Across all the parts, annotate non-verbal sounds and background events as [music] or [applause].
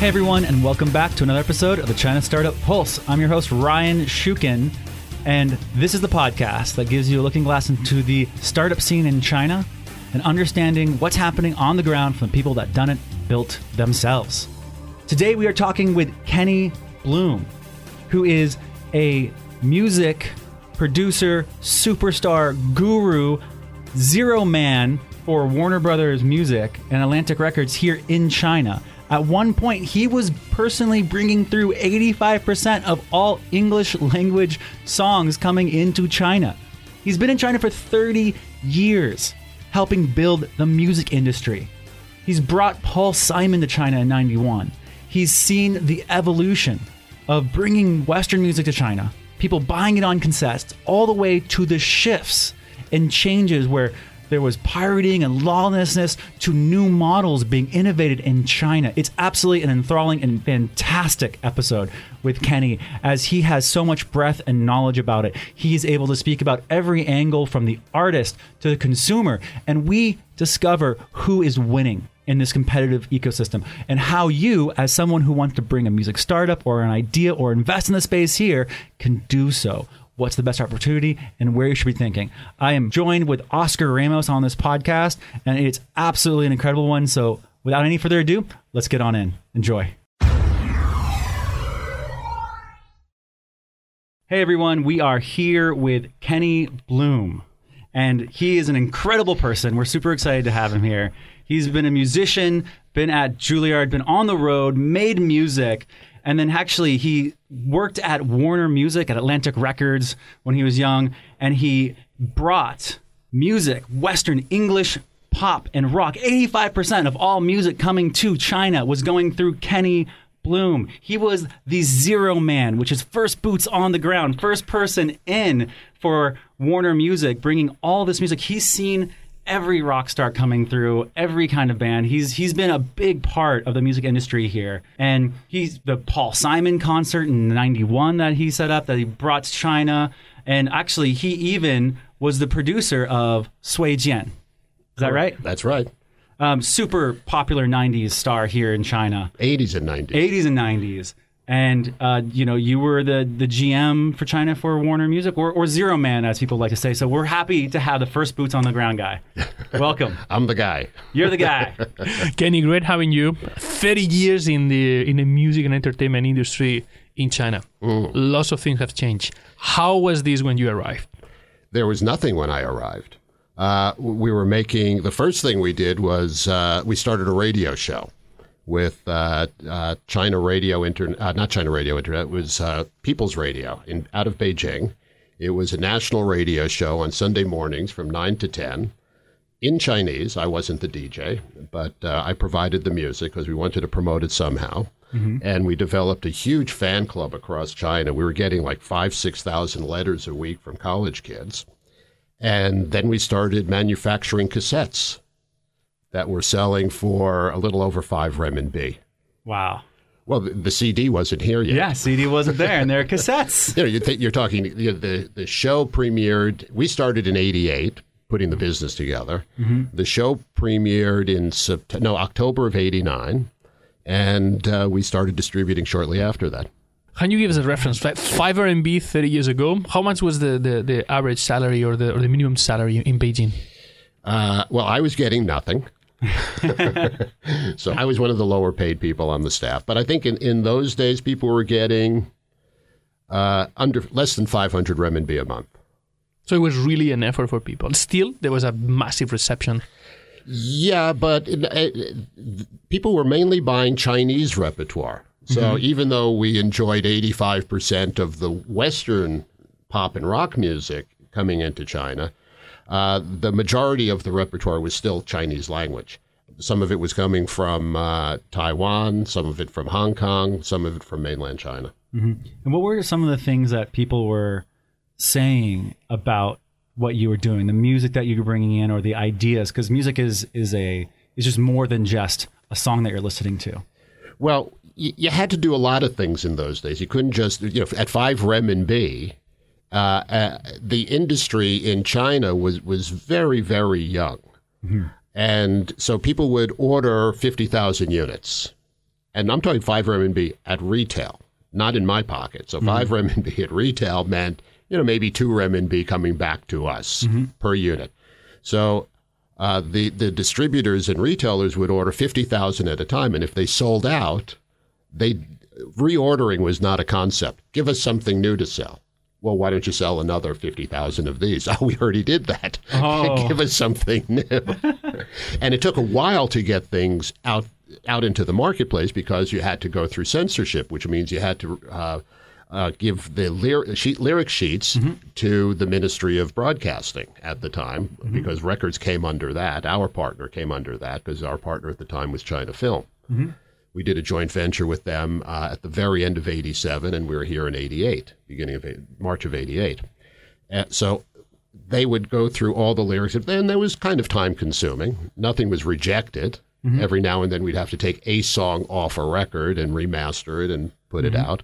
Hey everyone, and welcome back to another episode of the China Startup Pulse. I'm your host Ryan Shukin, and this is the podcast that gives you a looking glass into the startup scene in China and understanding what's happening on the ground from the people that done it, built themselves. Today we are talking with Kenny Bloom, who is a music producer, superstar, guru, zero man for Warner Brothers Music and Atlantic Records here in China. At one point, he was personally bringing through 85% of all English language songs coming into China. He's been in China for 30 years, helping build the music industry. He's brought Paul Simon to China in 91. He's seen the evolution of bringing Western music to China, people buying it on cassettes, all the way to the shifts and changes where there was pirating and lawlessness to new models being innovated in China. It's absolutely an enthralling and fantastic episode with Kenny as he has so much breadth and knowledge about it. He's able to speak about every angle from the artist to the consumer, and we discover who is winning in this competitive ecosystem and how you, as someone who wants to bring a music startup or an idea or invest in the space here, can do so what's the best opportunity, and where you should be thinking. I am joined with Oscar Ramos on this podcast, and it's absolutely an incredible one. So, without any further ado, let's get on in. Enjoy. Hey everyone, we are here with Kenny Bloom, and he is an incredible person. We're super excited to have him here. He's been a musician, been at Juilliard, been on the road, made music, and then actually, he worked at Warner Music at Atlantic Records when he was young, and he brought music, Western English, pop, and rock. 85% of all music coming to China was going through Kenny Bloom. He was the zero man, which is first boots on the ground, first person in for Warner Music, bringing all this music. He's seen every rock star coming through, every kind of band. He's he's been a big part of the music industry here. And he's the Paul Simon concert in 91 that he set up that he brought to China. And actually he even was the producer of Cui Jian. Is that right? That's right. Um, super popular 90s star here in China. 80s and 90s. 80s and 90s and uh, you know you were the the GM for China for Warner Music or, or zero man as people like to say. So we're happy to have the first boots on the ground guy. [laughs] Welcome. I'm the guy. You're the guy. [laughs] Kenny, great having you. Thirty years in the in the music and entertainment industry in China. Mm. Lots of things have changed. How was this when you arrived? There was nothing when I arrived. Uh, we were making the first thing we did was uh, we started a radio show with uh, uh, China Radio Internet, uh, not China Radio Internet, it was uh, People's Radio in out of Beijing. It was a national radio show on Sunday mornings from 9 to 10 in Chinese. I wasn't the DJ, but uh, I provided the music because we wanted to promote it somehow. Mm-hmm. And we developed a huge fan club across China. We were getting like five, 6,000 letters a week from college kids. And then we started manufacturing cassettes that were selling for a little over five renminbi. Wow. Well, the, the, CD wasn't here yet. Yeah, CD wasn't there, and there are cassettes. [laughs] you know, you th- you're talking. You know, the the show premiered. We started in '88, putting the business together. Mm-hmm. The show premiered in September, no October of '89, and uh, we started distributing shortly after that. Can you give us a reference? Like Five RMB 30 years ago, how much was the, the, the average salary or the, or the minimum salary in Beijing? Uh, well, I was getting nothing. [laughs] so I was one of the lower paid people on the staff. But I think in, in those days, people were getting uh, under less than 500 renminbi a month. So it was really an effort for people. Still, there was a massive reception. Yeah, but it, it, people were mainly buying Chinese repertoire. So mm-hmm. even though we enjoyed 85% of the Western pop and rock music coming into China, uh, the majority of the repertoire was still Chinese language. Some of it was coming from uh, Taiwan, some of it from Hong Kong, some of it from mainland China. Mm-hmm. And what were some of the things that people were saying about what you were doing, the music that you were bringing in, or the ideas? Because music is is a is just more than just a song that you're listening to. Well, you had to do a lot of things in those days. You couldn't just, you know, at five renminbi, uh, uh, the industry in China was was very very young, mm-hmm. and so people would order fifty thousand units, and I'm talking five renminbi at retail, not in my pocket. So 5 renminbi at retail meant you know maybe two renminbi coming back to us per unit. So uh, the the distributors and retailers would order fifty thousand at a time, and if they sold out, they reordering was not a concept. Give us something new to sell. Well, why don't you sell another fifty thousand of these? [laughs] Oh, we already did that. Oh. [laughs] Give us something new. [laughs] and it took a while to get things out out into the marketplace because you had to go through censorship, which means you had to. Uh, uh, give the lyr- sheet, lyric sheets to the Ministry of Broadcasting at the time because records came under that. Our partner came under that because our partner at the time was China Film. We did a joint venture with them uh, at the very end of 87, and we were here in 88, beginning of March of 88. Uh, so they would go through all the lyrics, and then that was kind of time consuming. Nothing was rejected. Every now and then we'd have to take a song off a record and remaster it and put it out.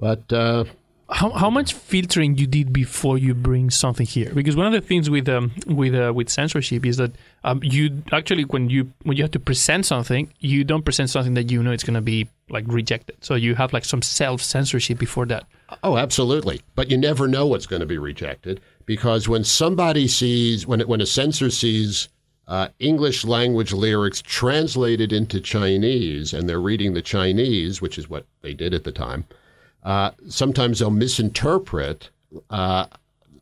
But uh, How, how much filtering you did before you bring something here? Because one of the things with um, with uh, with censorship is that um, you actually when you when you have to present something, you don't present something that you know it's going to be like rejected. So you have like some self censorship before that. Oh, absolutely. But you never know what's going to be rejected because when somebody sees, when, when a censor sees uh, English language lyrics translated into Chinese and they're reading the Chinese, which is what they did at the time, uh, sometimes they'll misinterpret uh,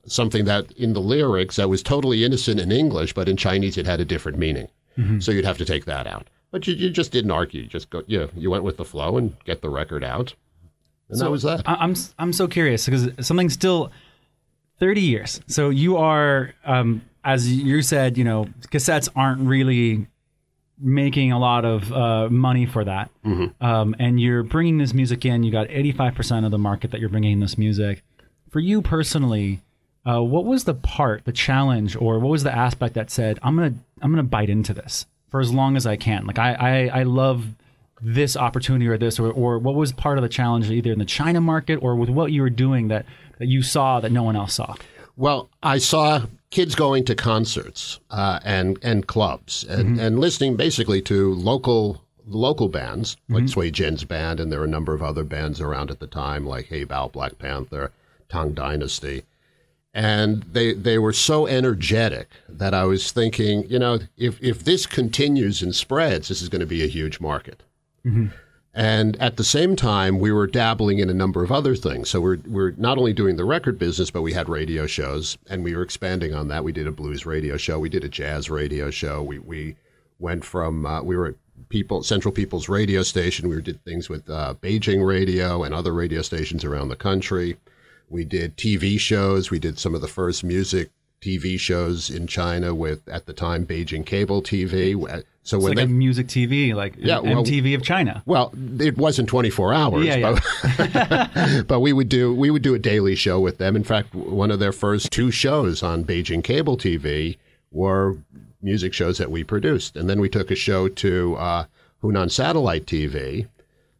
something that in the lyrics that was totally innocent in English, but in Chinese it had a different meaning. So you'd have to take that out. But you, you just didn't argue. You just go, you, know, you went with the flow and get the record out. And that was that. I- I'm I'm so curious because something still thirty years. So you are, um, as you said, you know, cassettes aren't really making a lot of uh, money for that, um, and you're bringing this music in. You got eighty five percent of the market that you're bringing in this music. For you personally, uh, what was the part, the challenge, or what was the aspect that said, "I'm gonna I'm gonna bite into this for as long as I can"? Like I I, I love this opportunity or this or, or what was part of the challenge either in the China market or with what you were doing that, that you saw that no one else saw? Well, I saw kids going to concerts uh, and and clubs and, mm-hmm. and listening basically to local local bands like mm-hmm. Cui Jian's band, and there were a number of other bands around at the time like Hei Bao, Black Panther, Tang Dynasty, and they they were so energetic that I was thinking, you know, if if this continues and spreads, this is going to be a huge market. Mm-hmm. And at the same time, we were dabbling in a number of other things. So we're, we're not only doing the record business, but we had radio shows, and we were expanding on that. We did a blues radio show, we did a jazz radio show. We, we went from, uh, we were People, Central People's radio station. We did things with uh, Beijing radio and other radio stations around the country. We did TV shows. We did some of the first music TV shows in China with, at the time, Beijing cable TV. So It's when like they a music TV, like Yeah, well- MTV of China. well, it wasn't 24 hours, Yeah, yeah. But, [laughs] but we would do we would do a daily show with them. In fact, one of their first two shows on Beijing cable TV were music shows that we produced, and then we took a show to uh, Hunan satellite TV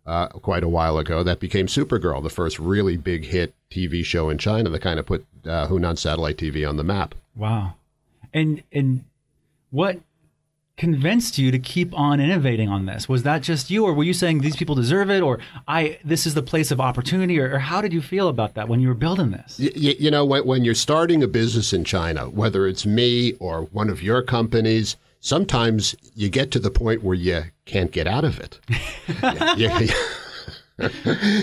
uh, quite a while ago that became Supergirl, the first really big hit TV show in China that kind of put uh, Hunan satellite TV on the map. Wow. And and what convinced you to keep on innovating on this? Was that just you or were you saying these people deserve it or I this is the place of opportunity or, or how did you feel about that when you were building this? Y- y- you know, when, when you're starting a business in China, whether it's me or one of your companies, sometimes you get to the point where you can't get out of it. [laughs] you, you-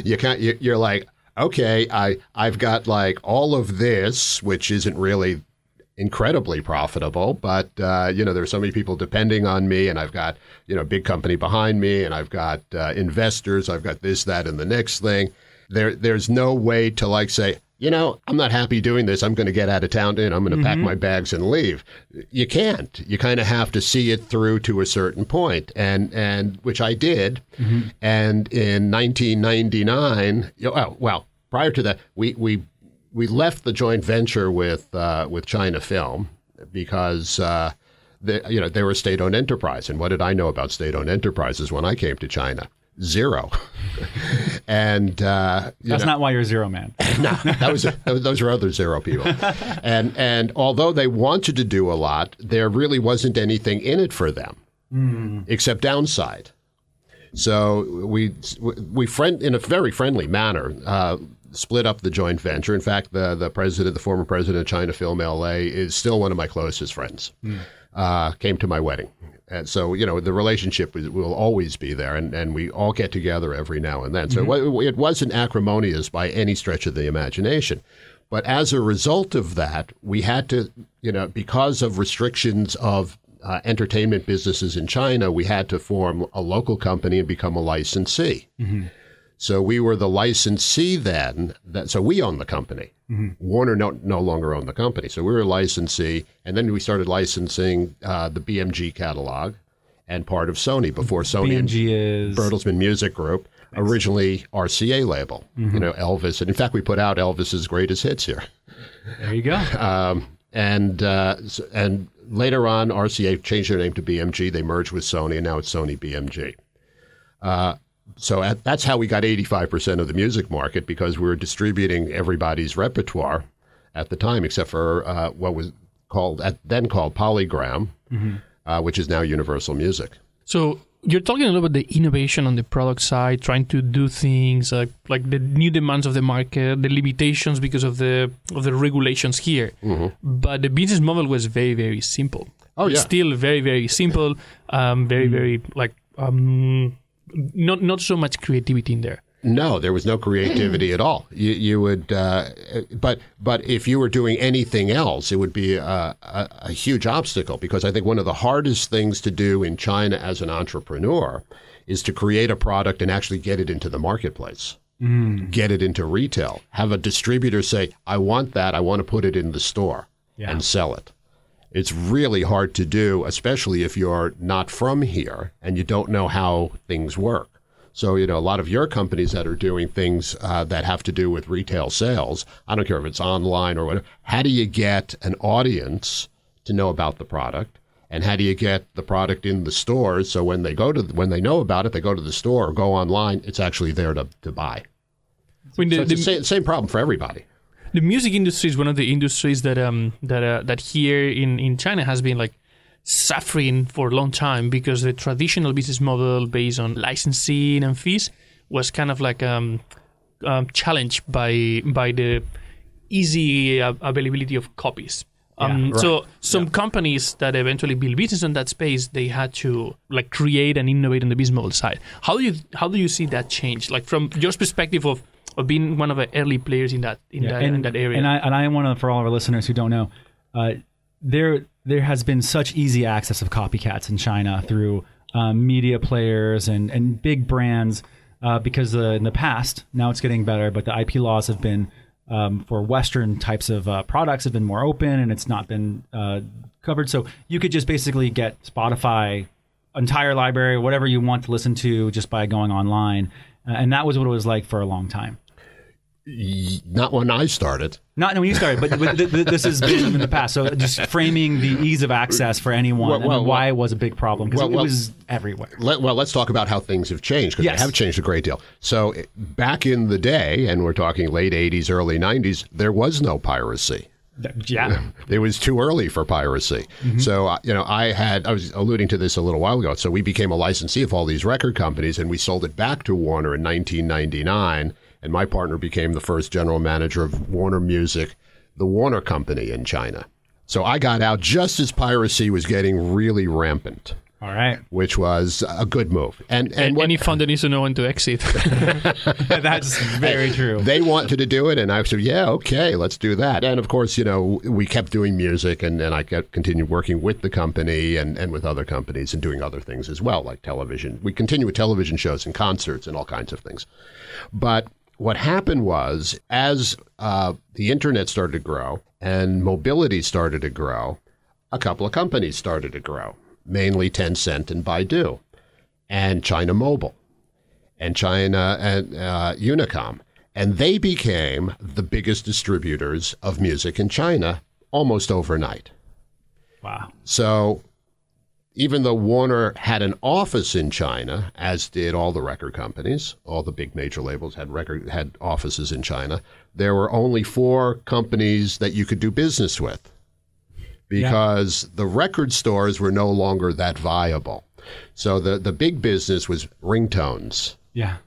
you can't. You, you're like, okay, I I've got like all of this, which isn't really incredibly profitable, but uh, you know, there's so many people depending on me, and I've got you know, a big company behind me, and I've got uh, investors, I've got this, that, and the next thing. There, there's no way to like say, you know, I'm not happy doing this. I'm going to get out of town and I'm going to pack my bags and leave. You can't. You kind of have to see it through to a certain point, and and which I did. And in 1999, oh, well, prior to that, we we we left the joint venture with uh, with China Film because uh, the, you know they were a state-owned enterprise, and what did I know about state-owned enterprises when I came to China? Zero. and uh, That's know, not why you're zero man. [laughs] no, that was, those are other zero people. [laughs] And and although they wanted to do a lot, there really wasn't anything in it for them except downside. So we we friend in a very friendly manner. Uh, split up the joint venture. In fact, the the president, the former president of China Film LA, is still one of my closest friends. Mm. Uh, came to my wedding, and so you know the relationship will always be there, and, and we all get together every now and then. So mm-hmm. it wasn't acrimonious by any stretch of the imagination. But as a result of that, we had to, you know, because of restrictions of uh, entertainment businesses in China, we had to form a local company and become a licensee. Mm-hmm. So we were the licensee then. That, so we own the company. Mm-hmm. Warner no, no longer owned the company. So we were a licensee. And then we started licensing uh, the BMG catalog and part of Sony before Sony. BMG is Bertelsmann Music Group, originally RCA label. Mm-hmm. You know, Elvis. And in fact, we put out Elvis's greatest hits here. There you go. Um, and uh, and later on, RCA changed their name to BMG. They merged with Sony, and now it's Sony BMG. Uh, so at, that's how we got 85% of the music market because we were distributing everybody's repertoire at the time, except for uh, what was called at, then called Polygram, mm-hmm. uh, which is now Universal Music. So you're talking a little about the innovation on the product side, trying to do things like, like the new demands of the market, the limitations because of the of the regulations here. Mm-hmm. But the business model was very very simple. Oh yeah, still very very simple. Um, very mm-hmm. very like um, not not so much creativity in there. No, there was no creativity at all. You, you would, uh, but but if you were doing anything else, it would be a, a, a, huge obstacle because I think one of the hardest things to do in China as an entrepreneur is to create a product and actually get it into the marketplace, mm. get it into retail, have a distributor say, "I want that. I want to put it in the store yeah. and sell it." It's really hard to do, especially if you're not from here and you don't know how things work. So, you know, a lot of your companies that are doing things uh, that have to do with retail sales, I don't care if it's online or whatever, how do you get an audience to know about the product? And how do you get the product in the stores so when they go to when they know about it, they go to the store or go online, it's actually there to, to buy. I mean, the, so it's the, the same, same problem for everybody the music industry is one of the industries that um that uh, that here in in China has been like suffering for a long time because the traditional business model based on licensing and fees was kind of like um, um challenged by by the easy uh, availability of copies. Um, right. So some yeah. companies that eventually build business in that space, they had to like create and innovate on the business model side. How do you how do you see that change? Like from your perspective of of being one of the early players in that in, yeah, that, and, in that area. And I and I am one of for all of our listeners who don't know, uh, there there has been such easy access of copycats in China through um, media players and and big brands. Uh, because uh, in the past, now it's getting better, but the IP laws have been um, for Western types of uh, products have been more open, and it's not been uh, covered. So you could just basically get Spotify entire library, whatever you want to listen to, just by going online. Uh, and that was what it was like for a long time. Not when I started. Not when you started, but, but th- th- this has been in the past. So just framing the ease of access for anyone well, well, and why it was a big problem because well, it was everywhere. Let, well, let's talk about how things have changed because yes. they have changed a great deal. So back in the day, and we're talking late '80s, early '90s, there was no piracy. Yeah, [laughs] it was too early for piracy. Mm-hmm. So uh, you know, I had I was alluding to this a little while ago. So we became a licensee of all these record companies, and we sold it back to Warner in 1999 and my partner became the first general manager of Warner Music, the Warner Company in China. So I got out just as piracy was getting really rampant. All right. Which was a good move. And and, any fund that needs to know when to exit. [laughs] [laughs] That's very true. They wanted to do it, and I said, yeah, okay, let's do that. And of course, you know, we kept doing music, and, and I kept continued working with the company and, and with other companies and doing other things as well, like television. We continue with television shows and concerts and all kinds of things. But what happened was, as uh, the internet started to grow and mobility started to grow, a couple of companies started to grow, mainly Tencent and Baidu, and China Mobile, and China and uh, Unicom. And they became the biggest distributors of music in China almost overnight. Wow. So even though Warner had an office in China, as did all the record companies, all the big major labels had record had offices in China. There were only four companies that you could do business with because yeah. the record stores were no longer that viable. So the the big business was ringtones Yeah.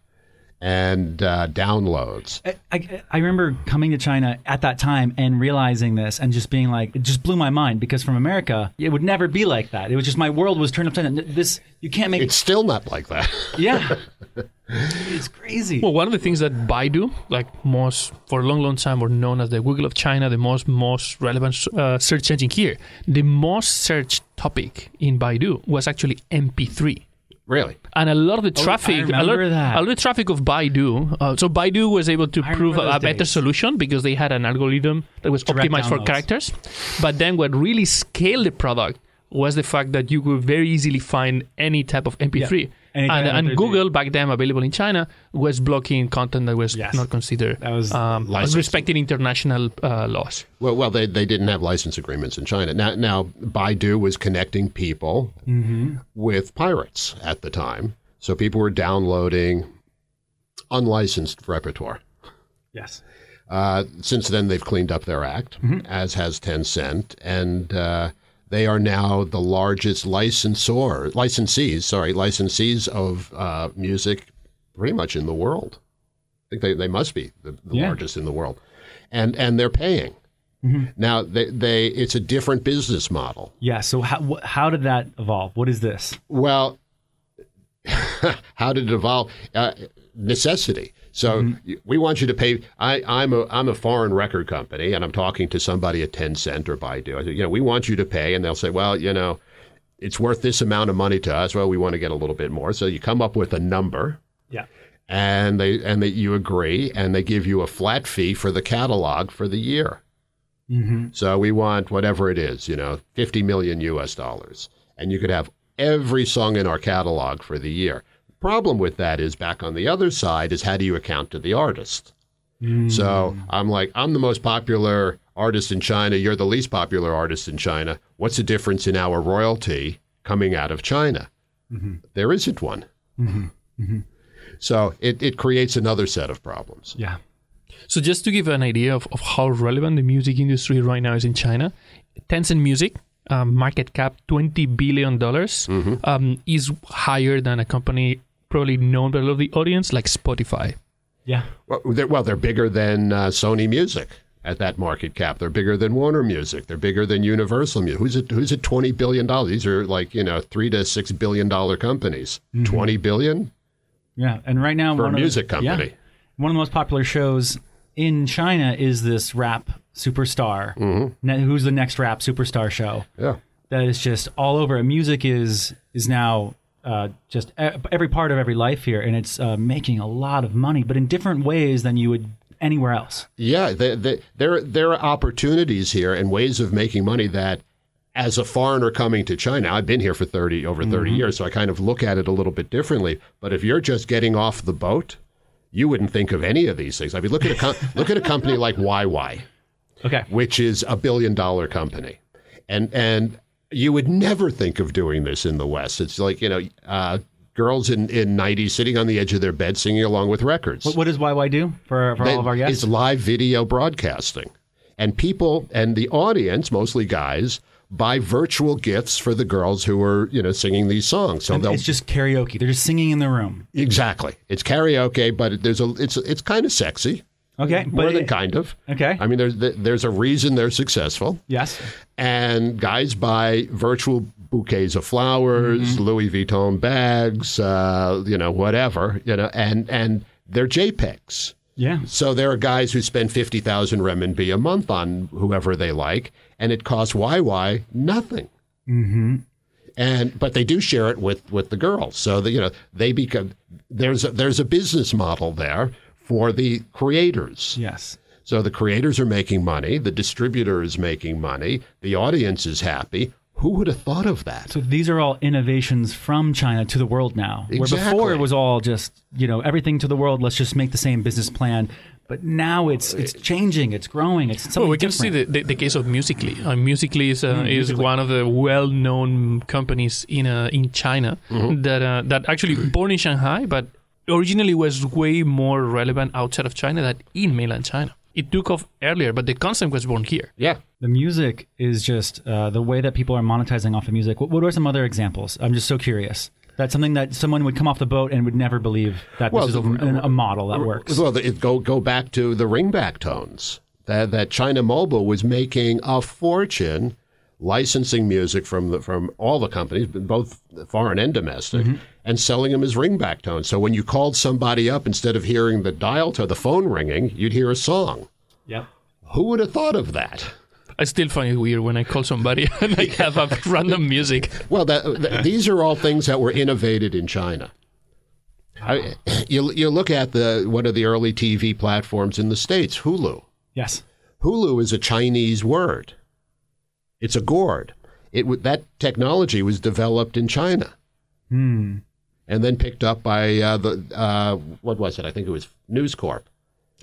And uh, downloads. I, I, I remember coming to China at that time and realizing this and just being like, it just blew my mind because from America, it would never be like that. It was just my world was turned upside down. This, you can't make It's still not like that. [laughs] Yeah. it's crazy. Well, one of the things that Baidu, like most for a long, long time, were known as the Google of China, the most most relevant uh, search engine here. The most searched topic in Baidu was actually MP3. Really. And a lot of the traffic, a, lot, a lot of traffic of Baidu. Uh, so Baidu was able to I prove remember a, better solution because they had an algorithm that was Direct optimized for characters. But then what really scaled the product was the fact that you could very easily find any type of MP3. Yeah. Any And, and MP3. Google back then available in China was blocking content that was Yes. not considered That was um, respecting international uh, laws. Well, well, they, they didn't have license agreements in China. Now, now Baidu was connecting people with pirates at the time, so people were downloading unlicensed repertoire. yes. Uh, since then, they've cleaned up their act, as has Tencent, and uh, they are now the largest licensor, licensees, sorry, licensees of uh, music, pretty much in the world. I think they, they must be the, the Yeah. largest in the world, and and they're paying. Now they, they it's a different business model. Yeah. So how, how did that evolve? What is this? Well, [laughs] how did it evolve? Uh, necessity. So y- we want you to pay. I, I'm a I'm a foreign record company, and I'm talking to somebody at Tencent or Baidu. I say, you know, we want you to pay, and they'll say, well, you know, it's worth this amount of money to us. Well, we want to get a little bit more. So you come up with a number, Yeah. and they and they, you agree, and they give you a flat fee for the catalog for the year. Mm-hmm. So we want whatever it is, you know, 50 million US dollars. And you could have every song in our catalog for the year. Problem with that is back on the other side is how do you account to the artist? So hmm. I'm like, I'm the most popular artist in China. You're the least popular artist in China. What's the difference in our royalty coming out of China? Mm-hmm. There isn't one. Mm-hmm. Mm-hmm. So it, it creates another set of problems. Yeah. So just to give an idea of, of how relevant the music industry right now is in China, Tencent Music um, market cap twenty billion dollars um, is higher than a company probably known by a lot of the audience like Spotify. Yeah. Well, they're, well, they're bigger than uh, Sony Music at that market cap. They're bigger than Warner Music. They're bigger than Universal Music. Who's at who's at twenty billion dollars? These are like you know three to six billion dollar companies. Twenty billion Yeah. And right now, for a one of the- music company. yeah. one of the most popular shows in China is this rap superstar. Mm-hmm. Ne- who's the next rap superstar show? Yeah. That is just all over. Music is is now uh, just every part of every life here, and it's uh, making a lot of money, but in different ways than you would anywhere else. Yeah, the, the, there there are opportunities here and ways of making money that, as a foreigner coming to China, I've been here for thirty over 30 years, so I kind of look at it a little bit differently. But if you're just getting off the boat, you wouldn't think of any of these things. I mean, look at a com- [laughs] look at a company like YY. Okay. which is a billion dollar company. And and you would never think of doing this in the West. It's like, you know, uh, girls in, in 90s sitting on the edge of their bed singing along with records. What, what does YY do for, for all of our guests? is live video broadcasting. And people and the audience, mostly guys, buy virtual gifts for the girls who are, you know, singing these songs. So It's just karaoke. They're just singing in the room. exactly. It's karaoke, but there's a it's it's kind of sexy. Okay. More but than kind of. Okay. I mean, there's there's a reason they're successful. yes. and guys buy virtual bouquets of flowers, Louis Vuitton bags, uh, you know, whatever, you know, and and they're JPEGs. Yeah. So there are guys who spend fifty thousand renminbi a month on whoever they like, and it costs YY nothing. Mm-hmm. And but they do share it with with the girls, so that you know they become there's a, there's a business model there for the creators. Yes. So the creators are making money, the distributor is making money, the audience is happy. Who would have thought of that? So these are all innovations from China to the world now. Exactly. Where before it was all just, you know, everything to the world, let's just make the same business plan. But now it's it's changing, it's growing, it's something Well, we can different. see the, the, the case of Musical.ly. Uh, Musical.ly is, uh, is one of the well-known companies in uh, in China that uh, that actually born in Shanghai, but originally was way more relevant outside of China than in mainland China. it took off earlier, but the concept was born here. Yeah. The music is just uh, the way that people are monetizing off of music. What, what are some other examples? I'm just so curious. That's something that someone would come off the boat and would never believe that Well, this is a, the- a model that works. Well, it go go back to the ringback tones. That that China Mobile was making a fortune licensing music from the, from all the companies, both foreign and domestic, and selling them as ringback tones. So when you called somebody up, instead of hearing the dial tone, the phone ringing, you'd hear a song. Yep. Who would have thought of that? I still find it weird when I call somebody [laughs] and I have a [laughs] random music. Well, that, th- these are all things that were innovated in China. I, you, you look at the one of the early TV platforms in the states, Hulu. Yes. Hulu is a Chinese word. It's a gourd. It that technology was developed in China, Hmm. And then picked up by uh, the uh, what was it? I think it was News Corp.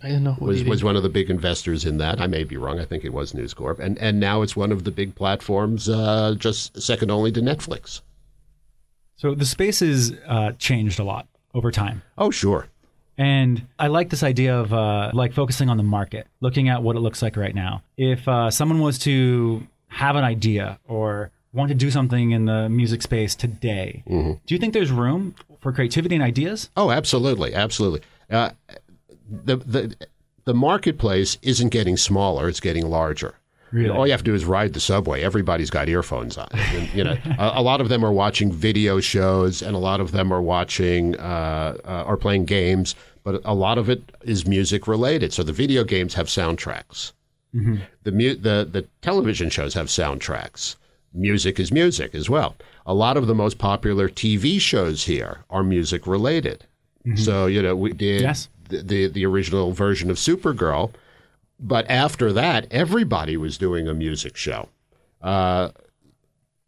I don't know who was it. was one of the big investors in that. I may be wrong. I think it was News Corp, and and now it's one of the big platforms, uh, just second only to Netflix. So the space has uh, changed a lot over time. Oh, sure. And I like this idea of uh, like focusing on the market, looking at what it looks like right now. If uh, someone was to have an idea or want to do something in the music space today, do you think there's room for creativity and ideas? Oh, absolutely, absolutely. Uh, the the the marketplace isn't getting smaller; it's getting larger. Really? All you have to do is ride the subway. Everybody's got earphones on. And, you know, [laughs] a, a lot of them are watching video shows, and a lot of them are watching uh, uh, are playing games. But a lot of it is music related. So the video games have soundtracks. The mu- the the television shows have soundtracks. Music is music as well. A lot of the most popular TV shows here are music related. So you know we did Yes. the, the the original version of Supergirl, but after that everybody was doing a music show. Uh,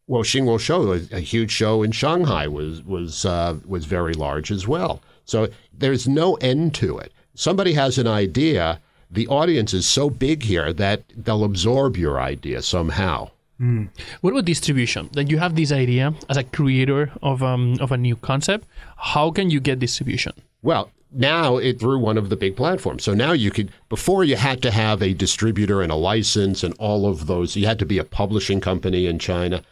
well, Xingwo Show, a, a huge show in Shanghai, was was uh, was very large as well. So there's no end to it. Somebody has an idea. The audience is so big here that they'll absorb your idea somehow. What about distribution? That you have this idea as a creator of um, of a new concept. How can you get distribution? Well, now it through one of the big platforms. So now you could before you had to have a distributor and a license and all of those. You had to be a publishing company in China.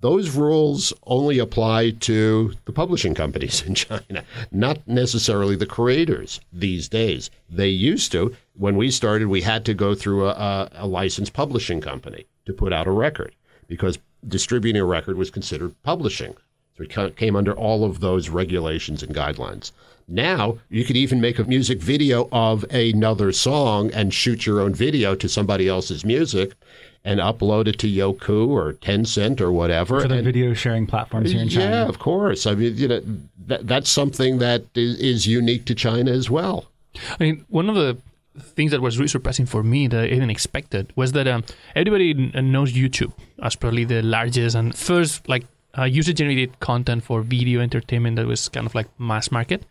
Those rules only apply to the publishing companies [laughs] in China, not necessarily the creators these days. They used to. When we started, we had to go through a, a, a licensed publishing company to put out a record because distributing a record was considered publishing. So it came under all of those regulations and guidelines. Now you could even make a music video of another song and shoot your own video to somebody else's music and upload it to Youku or Tencent or whatever. For the and- video sharing platforms here in China. yeah, of course. I mean, you know, that, that's something that is, is unique to China as well. I mean, one of the things that was really surprising for me that I didn't expect it was that um, everybody knows YouTube as probably the largest and first like uh, user generated content for video entertainment that was kind of like mass market.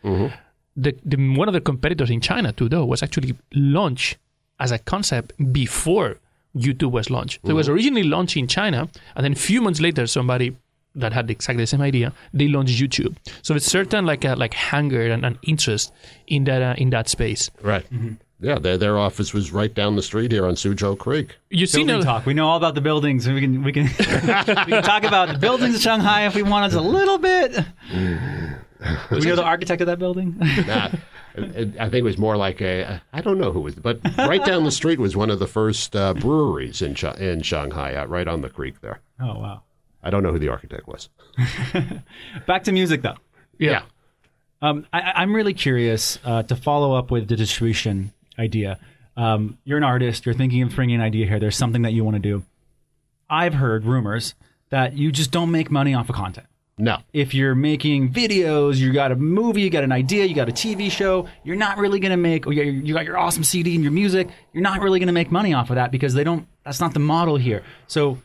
The, the one of the competitors in China too though was actually launched as a concept before YouTube was launched. So it was originally launched in China, and then a few months later, somebody that had exactly the same idea, they launched YouTube. So it's certain like a, like hunger and, and interest in that uh, in that space. Right. Yeah, their, their office was right down the street here on Suzhou Creek. You see Building now, talk. We know all about the buildings. and We can we can [laughs] we can talk about the buildings of Shanghai if we want just a little bit. Do we know the architect of that building? Nah, it- I think it was more like a, I don't know who was, but right down the street was one of the first uh, breweries in, Sha- in Shanghai, uh, right on the creek there. oh wow. I don't know who the architect was. [laughs] Back to music though. yeah. Um, I, I'm really curious uh, to follow up with the distribution idea. Um, you're an artist. You're thinking of bringing an idea here. There's something that you want to do. I've heard rumors that you just don't make money off of content. No. If you're making videos, you got a movie, you got an idea, you got a TV show, you're not really going to make, or you you got your awesome CD and your music, you're not really going to make money off of that because they don't, that's not the model here. So,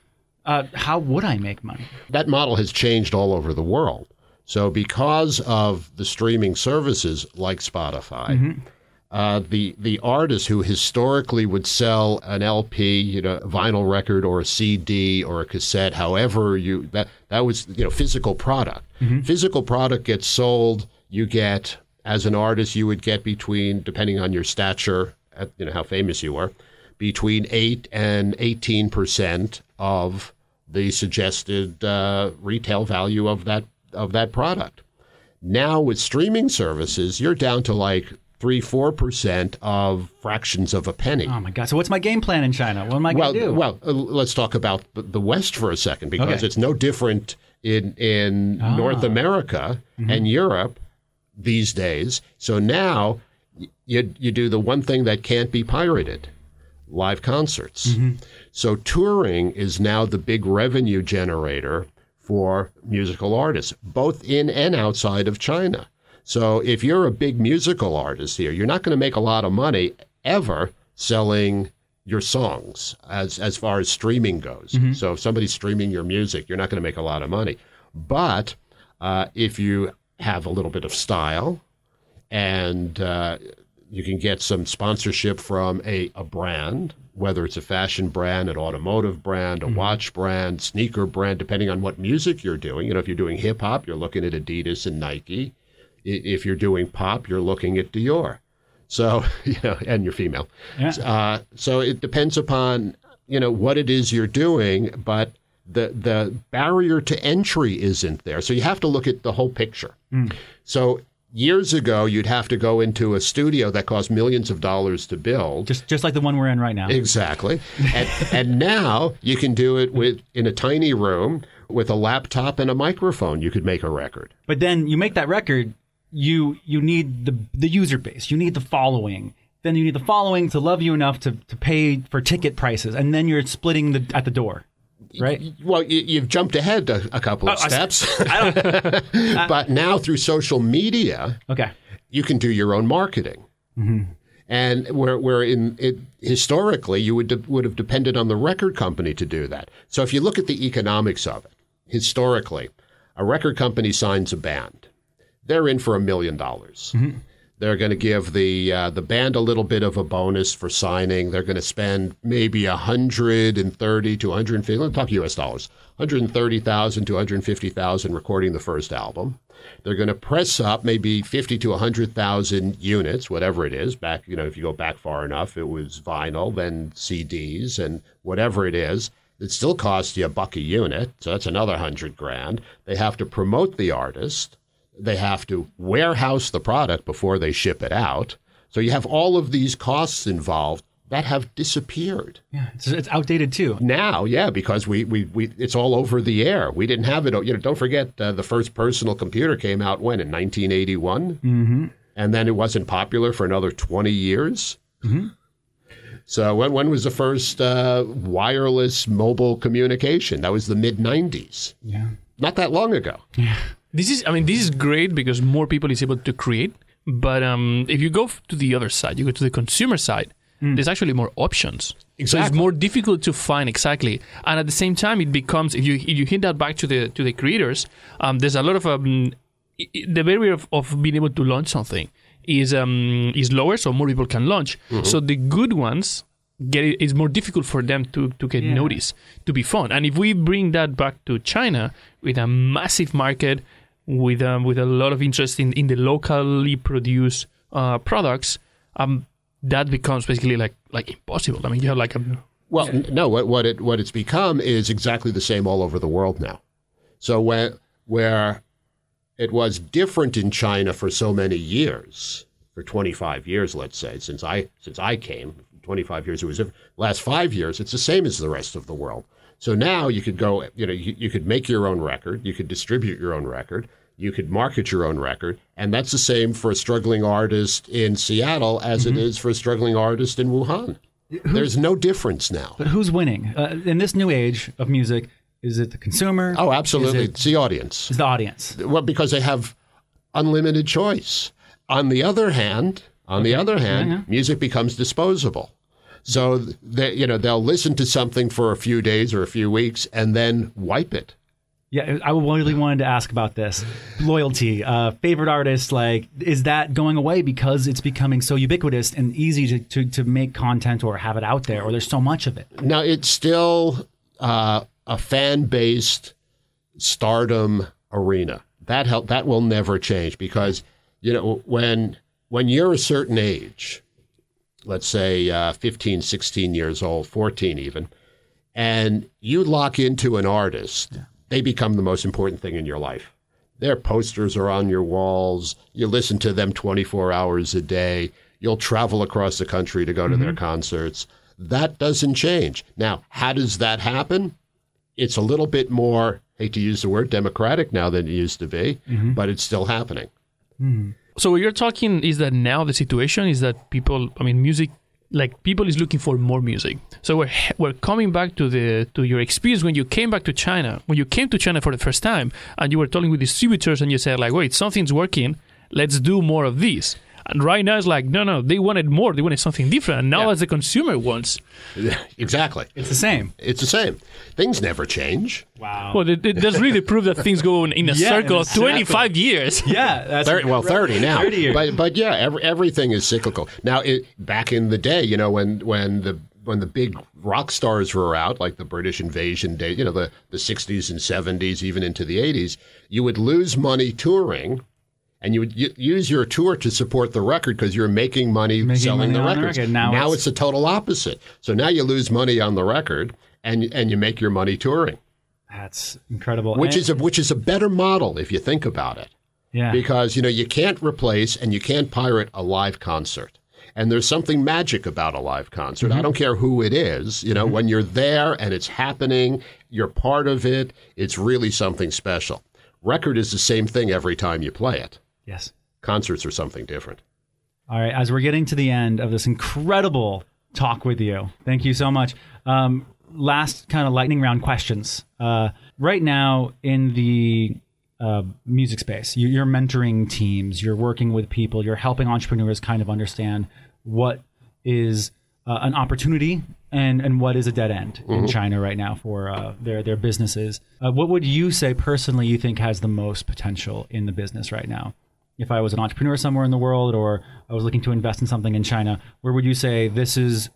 uh, how would I make money? that model has changed all over the world. So, because of the streaming services like Spotify, uh, the the artist who historically would sell an LP, you know, vinyl record or a CD or a cassette, however you that that was you know physical product. Physical product gets sold. You get as an artist, you would get between depending on your stature at you know how famous you were, between eight and eighteen percent of the suggested uh, retail value of that of that product. Now with streaming services, you're down to like three, four percent of fractions of a penny. Oh my god! So what's my game plan in China? What am I well, going to do? well, uh, let's talk about the- West for a second because Okay. it's no different in in Ah. North America Mm-hmm. and Europe these days. So now you you do the one thing that can't be pirated, live concerts. Mm-hmm. So touring is now the big revenue generator for musical artists, both in and outside of China. So if you're a big musical artist here, you're not going to make a lot of money ever selling your songs as as far as streaming goes. So if somebody's streaming your music, you're not going to make a lot of money. But uh, if you have a little bit of style and uh, you can get some sponsorship from a, a brand, whether it's a fashion brand, an automotive brand, a watch brand, sneaker brand, depending on what music you're doing. You know, if you're doing hip hop, you're looking at Adidas and Nike. If you're doing pop, you're looking at Dior. So, [laughs] you know, and you're female. Yeah. Uh, so it depends upon, you know, what it is you're doing, but the the barrier to entry isn't there. So you have to look at the whole picture. So years ago, you'd have to go into a studio that cost millions of dollars to build. just just like the one we're in right now. Exactly. And, [laughs] and now you can do it with in a tiny room with a laptop and a microphone. You could make a record. But then you make that record, you you need the the user base, you need the following. Then you need the following to love you enough to, to pay for ticket prices, and then you're splitting the at the door, right? Well, you, you've jumped ahead a, a couple of Oh, steps, [laughs] I don't. [laughs] Uh, but now through social media, Okay. you can do your own marketing. Mm-hmm. And where, where in it, historically you would de- would have depended on the record company to do that. So if you look at the economics of it, historically, a record company signs a band, they're in for a million dollars. They're going to give the uh, the band a little bit of a bonus for signing. They're going to spend maybe a hundred and thirty to one hundred and fifty. Let's talk U.S. dollars. One hundred and thirty thousand to one hundred and fifty thousand recording the first album. They're going to press up maybe fifty to hundred thousand units, whatever it is. Back, you know, if you go back far enough, it was vinyl, then CDs, and whatever it is. It still costs you a buck a unit, so that's another hundred grand. They have to promote the artist. They have to warehouse the product before they ship it out. So you have all of these costs involved that have disappeared. Yeah, it's, it's outdated too. Now, yeah, because we, we, we it's all over the air. We didn't have it. You know, don't forget uh, the first personal computer came out when in 1981, mm-hmm. and then it wasn't popular for another 20 years. Mm-hmm. So when when was the first uh, wireless mobile communication? That was the mid 90s. Yeah. Not that long ago. This is, I mean, this is great because more people is able to create. But um, if you go to the other side, you go to the consumer side. There's actually more options. So it's more difficult to find exactly, and at the same time, it becomes if you if you hit that back to the to the creators, um, there's a lot of um, the barrier of, of being able to launch something is um, is lower, so more people can launch. So the good ones get it, it's more difficult for them to to get Yeah. noticed, to be found. And if we bring that back to China with a massive market, with um, with a lot of interest in, in the locally produced uh, products, um, that becomes basically like like impossible. I mean, you have like a Well, n- no. What, what it what it's become is exactly the same all over the world now. So when where it was different in China for so many years, for 25 years, let's say, since I since I came, 25 years it was. Last five years, it's the same as the rest of the world. So now you could go, you know, you, you could make your own record, you could distribute your own record, you could market your own record, and that's the same for a struggling artist in Seattle as it is for a struggling artist in Wuhan. There's no difference now. But who's winning uh, in this new age of music? Is it the consumer? Oh, absolutely. It It's the audience. is the audience? Well, because they have unlimited choice. On the other hand, on the other hand, Yeah, yeah. music becomes disposable. So they, you know, they'll listen to something for a few days or a few weeks and then wipe it. Yeah, I really wanted to ask about this loyalty. Uh, favorite artist, like, is that going away because it's becoming so ubiquitous and easy to, to, to make content or have it out there, or there's so much of it? Now it's still uh, a fan-based stardom arena. That help that will never change because you know when when you're a certain age, let's say uh, 15, 16 years old, 14 even, and you lock into an artist, they become the most important thing in your life. Their posters are on your walls. You listen to them 24 hours a day. You'll travel across the country to go to their mm-hmm. concerts. That doesn't change. Now, how does that happen? It's a little bit more, hate to use the word democratic now than it used to be, mm-hmm. but it's still happening. Hmm. So what you're talking is that now the situation is that people, I mean, music, like people is looking for more music. So we're we're coming back to the to your experience when you came back to China, when you came to China for the first time, and you were talking with distributors, and you said like, wait, something's working, let's do more of this. And right now it's like, no, no, they wanted more, they wanted something different. And now Yeah. as the consumer wants, [laughs] exactly. It's the same. It's the same. Things never change. Wow. well, it, it does really prove that things go in, in a [laughs] Yeah, circle in a of 25 years. [laughs] yeah, that's 30, well, 30 now. 30 years. But but yeah, every, everything is cyclical. Now, it, back in the day, you know, when when the when the big rock stars were out, like the British invasion day, you know, the, the 60s and 70s, even into the 80s, you would lose money touring and you would use your tour to support the record because you're making money Making selling money the on the record. Now it's- it's the total opposite. So now you lose money on the record and and you make your money touring, That's incredible. which And- is a which is a better model if you think about it. Yeah. because you know you can't replace and you can't pirate a live concert. And there's something magic about a live concert. I mm-hmm. don't care who it is you know mm-hmm. when you're there and it's happening you're part of it it's really something special. Record is the same thing every time you play it yes. concerts are something different All right, as we're getting to the end of this incredible talk with you, thank you so much. Um, last kind of lightning round questions. Uh, right now in the uh, music space, you, you're mentoring teams, you're working with people, you're helping entrepreneurs kind of understand what is uh, an opportunity and, and what is a dead end in China right now for uh, their their businesses. Uh, what would you say personally you think has the most potential in the business right now? If I was an entrepreneur somewhere in the world or I was looking to invest in something in China, where would you say this is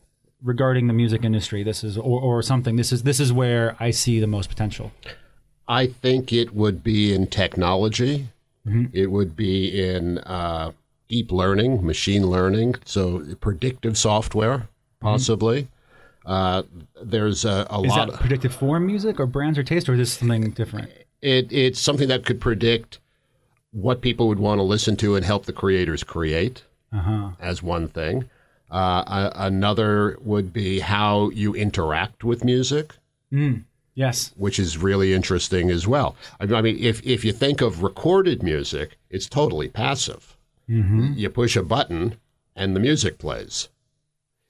regarding the music industry? This is or, or something. This is this is where I see the most potential. i think it would be in technology it would be in uh, deep learning machine learning so predictive software possibly uh, there's a, a Is lot that predicted for music or brands or taste, or is this something different? it, it's something that could predict what people would want to listen to and help the creators create Uh-huh. as one thing. Uh, a, another would be how you interact with music, Yes. which is really interesting as well. I I mean, if, if you think of recorded music, it's totally passive. You push a button and the music plays.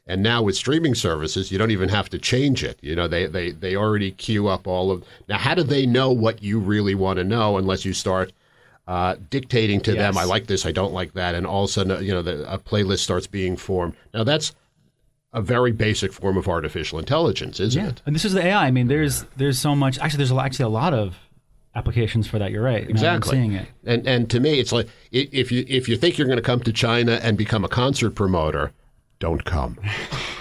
And now with streaming services, you don't even have to change it. You know, they, they, they already queue up all of. Now, how do they know what you really want to know unless you start uh, dictating to them, I like this, I don't like that, and all of a sudden, you know, the, a playlist starts being formed. Now, that's a very basic form of artificial intelligence, isn't it? And this is the AI. I mean, there's there's so much. Actually, there's actually a lot of applications for that. You're right. Exactly. Seeing it. And and to me, it's like if you if you think you're going to come to China and become a concert promoter, don't come. [laughs]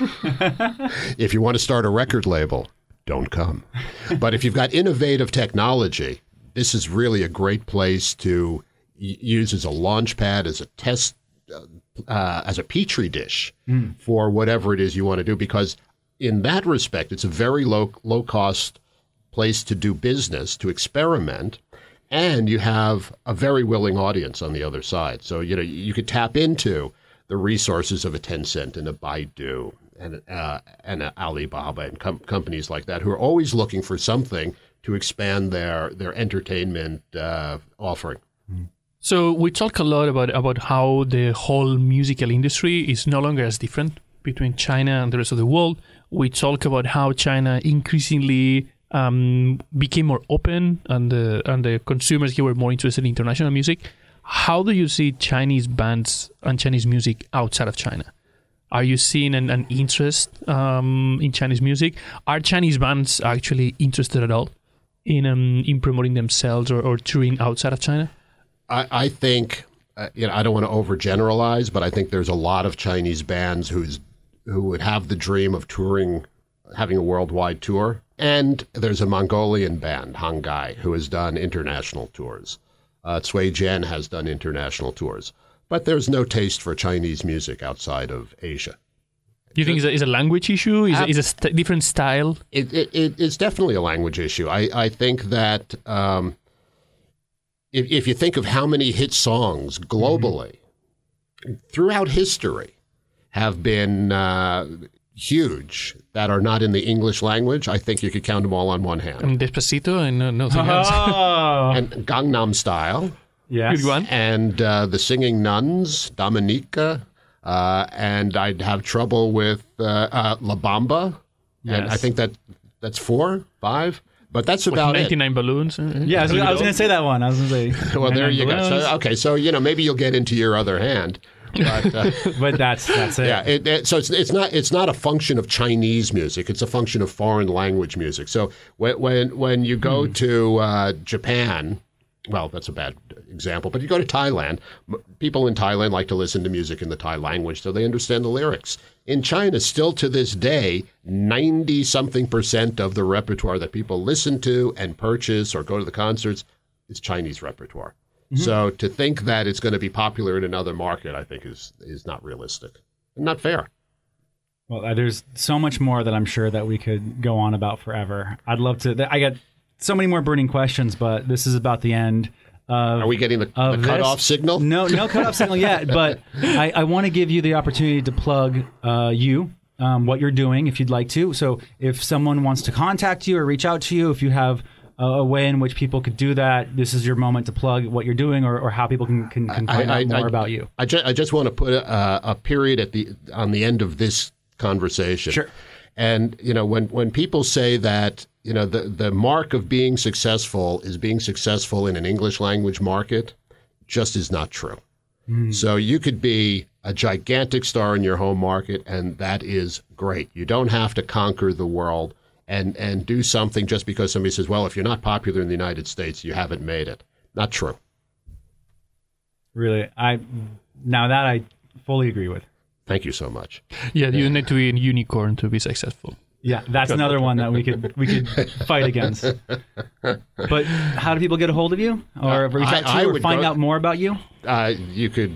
if you want to start a record label, don't come. But if you've got innovative technology, this is really a great place to use as a launch pad, as a test, uh, as a petri dish for whatever it is you want to do. Because in that respect, it's a very low low cost place to do business, to experiment, and you have a very willing audience on the other side. So you know you could tap into the resources of a Tencent and a Baidu and uh, and a Alibaba and com- companies like that who are always looking for something to expand their their entertainment uh, offering. So we talk a lot about about how the whole musical industry is no longer as different between China and the rest of the world. We talk about how China increasingly um, became more open, and the and the consumers here were more interested in international music. How do you see Chinese bands and Chinese music outside of China? Are you seeing an, an interest um, in Chinese music? Are Chinese bands actually interested at all in um, in promoting themselves or, or touring outside of China? I, I think uh, you know I don't want to overgeneralize, but I think there's a lot of Chinese bands who's who would have the dream of touring, having a worldwide tour. And there's a Mongolian band, Hanggai, who has done international tours. Uh, Cui Jian has done international tours. But there's no taste for Chinese music outside of Asia. Do you think it's a, it's a language issue? Is Ab- it is a st- different style? It, it, it, it's definitely a language issue. I, I think that um, if, if you think of how many hit songs globally throughout history have been uh, huge that are not in the English language, I think you could count them all on one hand. And Despacito and no, nothing [laughs] else. Oh, And Gangnam Style, yes. Good one. and uh, the Singing Nuns, Dominica, uh, and I'd have trouble with uh, uh, La Bamba. And Yes. I think that that's four, five, but that's about it. 99 balloons. uh, Yeah, I was, I was going to say that one. I was going to say. [laughs] Well, there you go. So, okay, so you know maybe you'll get into your other hand, but uh, [laughs] But that's that's it. yeah, it, it, so it's it's not it's not a function of Chinese music. It's a function of foreign language music. So when when when you go to uh, Japan, well, that's a bad example, but you go to Thailand. People in Thailand like to listen to music in the Thai language, so they understand the lyrics. In China, still to this day, ninety something percent of the repertoire that people listen to and purchase or go to the concerts is Chinese repertoire. So to think that it's going to be popular in another market, I think is is not realistic and not fair. Well, uh, there's so much more that I'm sure that we could go on about forever. I'd love to. I got so many more burning questions, but this is about the end. Of, Are we getting the, the cutoff this. signal? No, no cutoff signal yet. [laughs] But I, I want to give you the opportunity to plug uh, you, um, what you're doing, if you'd like to. So if someone wants to contact you or reach out to you, if you have a, a way in which people could do that, this is your moment to plug what you're doing or, or how people can, can, can find I- out more I- about you. I, ju- I just want to put a, a period at the on the end of this conversation. Sure. And you know, when when people say that you know the the mark of being successful is being successful in an English language market, just is not true. Hmm. So you could be a gigantic star in your home market, and that is great. You don't have to conquer the world and and do something just because somebody says, "Well, if you're not popular in the United States, you haven't made it." Not true. Really, I now that I fully agree with. Thank you so much. Yeah, you need to be a unicorn to be successful. Yeah, that's another one that we could we could fight against. But how do people get a hold of you, or reach I- out to I you, or find go- out more about you? Uh, you could,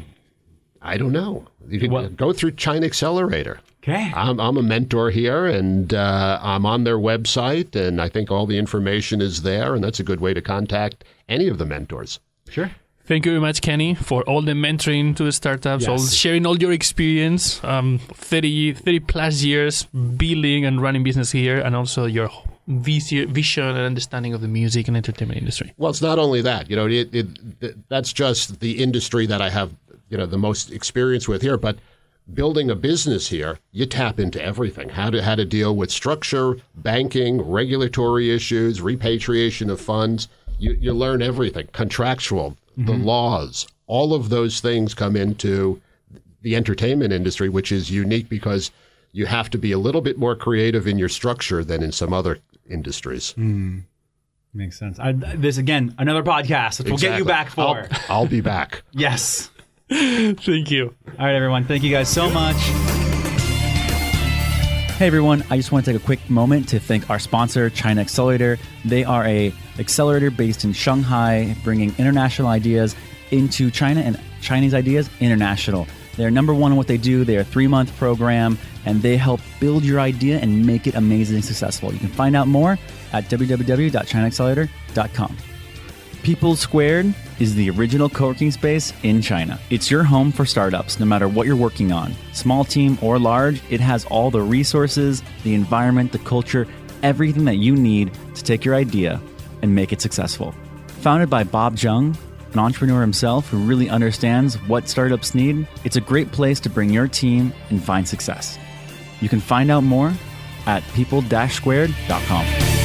I don't know. You could What? go through China Accelerator. Okay, I'm, I'm a mentor here, and uh, I'm on their website, and I think all the information is there, and that's a good way to contact any of the mentors. sure. Thank you very much, Kenny, for all the mentoring to the startups, all sharing all your experience, um, 30, 30 plus years building and running business here, and also your vision and understanding of the music and entertainment industry. Well, it's not only that. You know, it, it, th- that's just the industry that I have, you know, the most experience with here. But building a business here, you tap into everything. How to how to deal with structure, banking, regulatory issues, repatriation of funds. You you learn everything. Contractual, the mm-hmm. laws, all of those things come into the entertainment industry, which is unique because you have to be a little bit more creative in your structure than in some other industries. Hmm. Makes sense. I, this again, another podcast, which we'll get you back for. I'll, I'll be back. [laughs] yes. [laughs] Thank you. All right, everyone. Thank you guys so much. Hey everyone, I just want to take a quick moment to thank our sponsor, China Accelerator. They are a accelerator based in Shanghai, bringing international ideas into China and Chinese ideas international. They're number one in what they do. They're a three month program and they help build your idea and make it amazing and successful. You can find out more at www.chinaaccelerator.com. People Squared is the original co-working space in China. It's your home for startups, no matter what you're working on. Small team or large, it has all the resources, the environment, the culture, everything that you need to take your idea and make it successful. Founded by Bob Jung, an entrepreneur himself who really understands what startups need, it's a great place to bring your team and find success. You can find out more at people-squared.com.